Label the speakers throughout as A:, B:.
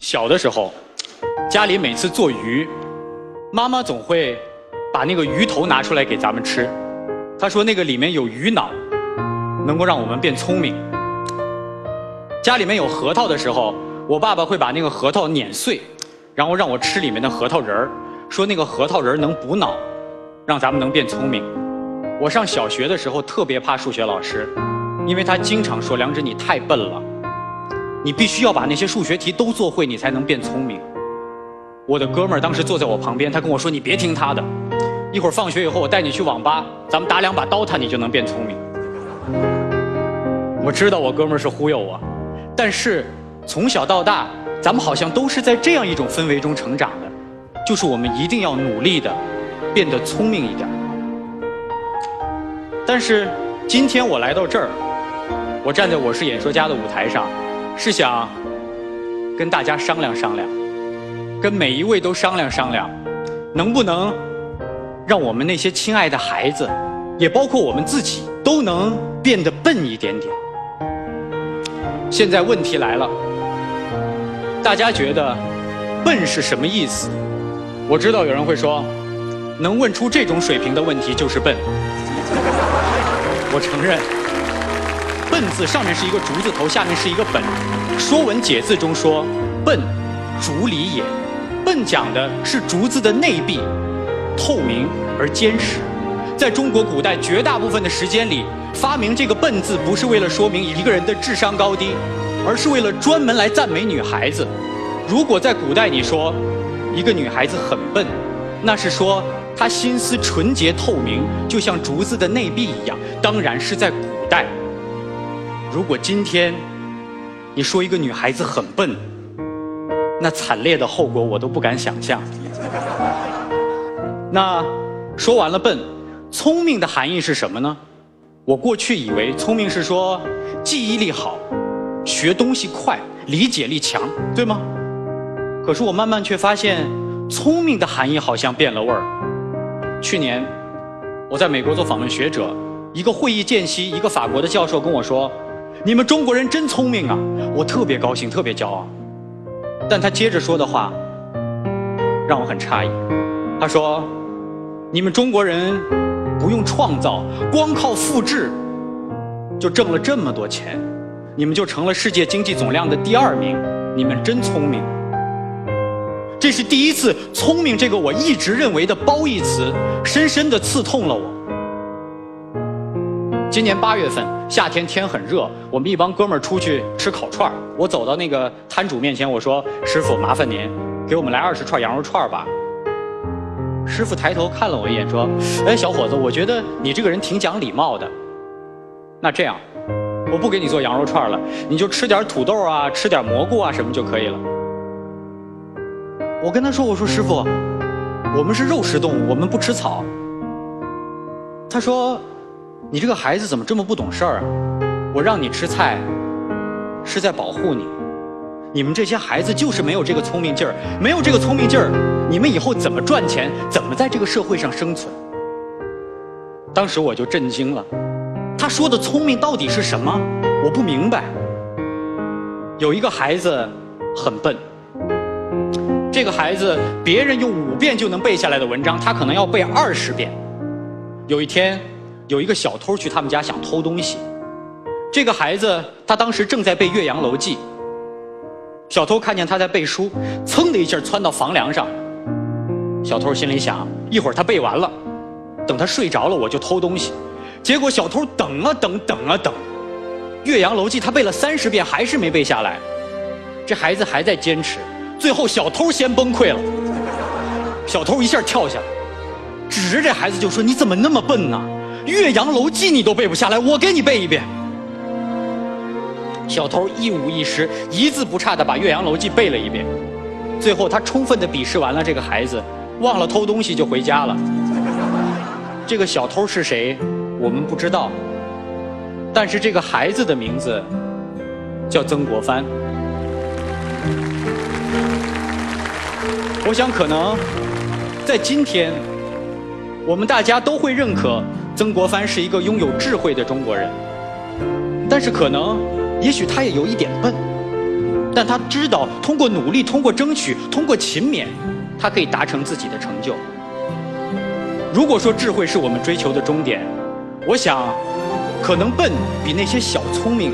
A: 小的时候，家里每次做鱼，妈妈总会把那个鱼头拿出来给咱们吃。她说那个里面有鱼脑，能够让我们变聪明。家里面有核桃的时候，我爸爸会把那个核桃碾碎，然后让我吃里面的核桃仁儿，说那个核桃仁儿能补脑，让咱们能变聪明。我上小学的时候特别怕数学老师，因为他经常说梁芝你太笨了。你必须要把那些数学题都做会，你才能变聪明。我的哥们儿当时坐在我旁边，他跟我说：“你别听他的，一会儿放学以后我带你去网吧，咱们打两把 DOTA，你就能变聪明。”我知道我哥们儿是忽悠我，但是从小到大，咱们好像都是在这样一种氛围中成长的，就是我们一定要努力的变得聪明一点。但是今天我来到这儿，我站在我是演说家的舞台上。是想跟大家商量商量，跟每一位都商量商量，能不能让我们那些亲爱的孩子，也包括我们自己，都能变得笨一点点。现在问题来了，大家觉得笨是什么意思？我知道有人会说，能问出这种水平的问题就是笨。我承认。笨字上面是一个竹字头，下面是一个本。《说文解字》中说：“笨，竹里也。”笨讲的是竹子的内壁，透明而坚实。在中国古代绝大部分的时间里，发明这个“笨”字不是为了说明一个人的智商高低，而是为了专门来赞美女孩子。如果在古代你说一个女孩子很笨，那是说她心思纯洁透明，就像竹子的内壁一样。当然是在古代。如果今天你说一个女孩子很笨，那惨烈的后果我都不敢想象。那说完了笨，聪明的含义是什么呢？我过去以为聪明是说记忆力好、学东西快、理解力强，对吗？可是我慢慢却发现，聪明的含义好像变了味儿。去年我在美国做访问学者，一个会议间隙，一个法国的教授跟我说。你们中国人真聪明啊！我特别高兴，特别骄傲。但他接着说的话让我很诧异。他说：“你们中国人不用创造，光靠复制就挣了这么多钱，你们就成了世界经济总量的第二名。你们真聪明。”这是第一次，“聪明”这个我一直认为的褒义词，深深的刺痛了我。今年八月份，夏天天很热，我们一帮哥们儿出去吃烤串儿。我走到那个摊主面前，我说：“师傅，麻烦您给我们来二十串羊肉串儿吧。”师傅抬头看了我一眼，说：“哎，小伙子，我觉得你这个人挺讲礼貌的。那这样，我不给你做羊肉串了，你就吃点土豆啊，吃点蘑菇啊什么就可以了。”我跟他说：“我说师傅，我们是肉食动物，我们不吃草。”他说。你这个孩子怎么这么不懂事儿啊？我让你吃菜，是在保护你。你们这些孩子就是没有这个聪明劲儿，没有这个聪明劲儿，你们以后怎么赚钱，怎么在这个社会上生存？当时我就震惊了，他说的聪明到底是什么？我不明白。有一个孩子很笨，这个孩子别人用五遍就能背下来的文章，他可能要背二十遍。有一天。有一个小偷去他们家想偷东西，这个孩子他当时正在背《岳阳楼记》，小偷看见他在背书，噌的一下窜到房梁上。小偷心里想：一会儿他背完了，等他睡着了我就偷东西。结果小偷等啊等，等啊等，《岳阳楼记》他背了三十遍还是没背下来。这孩子还在坚持，最后小偷先崩溃了。小偷一下跳下来，指着这孩子就说：“你怎么那么笨呢？”《岳阳楼记》你都背不下来，我给你背一遍。小偷一五一十、一字不差的把《岳阳楼记》背了一遍，最后他充分的鄙视完了这个孩子，忘了偷东西就回家了。这个小偷是谁，我们不知道，但是这个孩子的名字叫曾国藩。我想，可能在今天，我们大家都会认可。曾国藩是一个拥有智慧的中国人，但是可能，也许他也有一点笨。但他知道通过努力、通过争取、通过勤勉，他可以达成自己的成就。如果说智慧是我们追求的终点，我想，可能笨比那些小聪明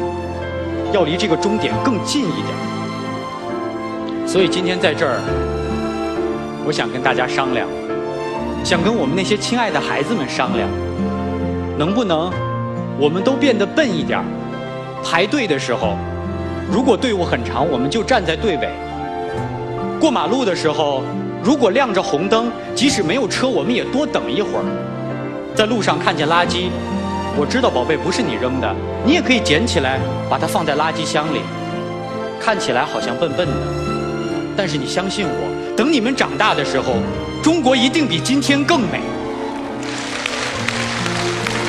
A: 要离这个终点更近一点。所以今天在这儿，我想跟大家商量，想跟我们那些亲爱的孩子们商量，能不能我们都变得笨一点？排队的时候，如果队伍很长，我们就站在队尾；过马路的时候。如果亮着红灯，即使没有车，我们也多等一会儿。在路上看见垃圾，我知道宝贝不是你扔的，你也可以捡起来，把它放在垃圾箱里。看起来好像笨笨的，但是你相信我，等你们长大的时候，中国一定比今天更美。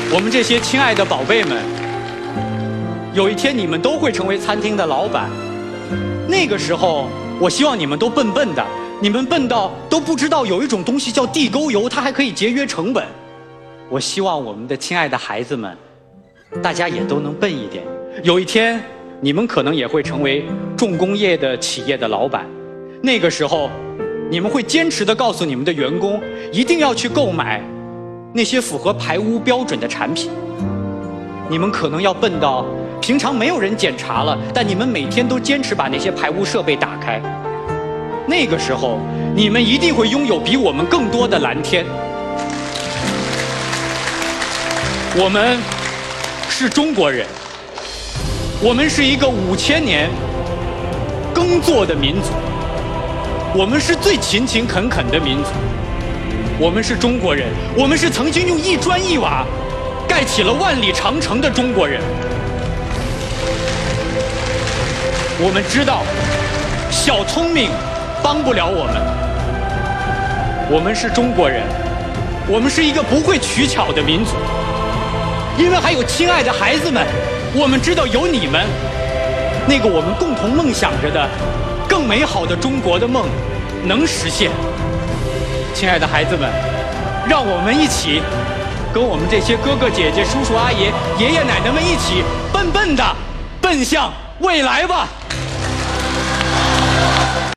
A: 我们这些亲爱的宝贝们，有一天你们都会成为餐厅的老板，那个时候，我希望你们都笨笨的。你们笨到都不知道有一种东西叫地沟油，它还可以节约成本。我希望我们的亲爱的孩子们，大家也都能笨一点。有一天，你们可能也会成为重工业的企业的老板。那个时候，你们会坚持的告诉你们的员工，一定要去购买那些符合排污标准的产品。你们可能要笨到平常没有人检查了，但你们每天都坚持把那些排污设备打开。那个时候，你们一定会拥有比我们更多的蓝天。我们是中国人，我们是一个五千年耕作的民族，我们是最勤勤恳恳的民族。我们是中国人，我们是曾经用一砖一瓦盖起了万里长城的中国人。我们知道，小聪明。帮不了我们，我们是中国人，我们是一个不会取巧的民族，因为还有亲爱的孩子们，我们知道有你们，那个我们共同梦想着的更美好的中国的梦能实现。亲爱的孩子们，让我们一起跟我们这些哥哥姐姐、叔叔阿姨、爷爷奶奶们一起笨笨的奔向未来吧。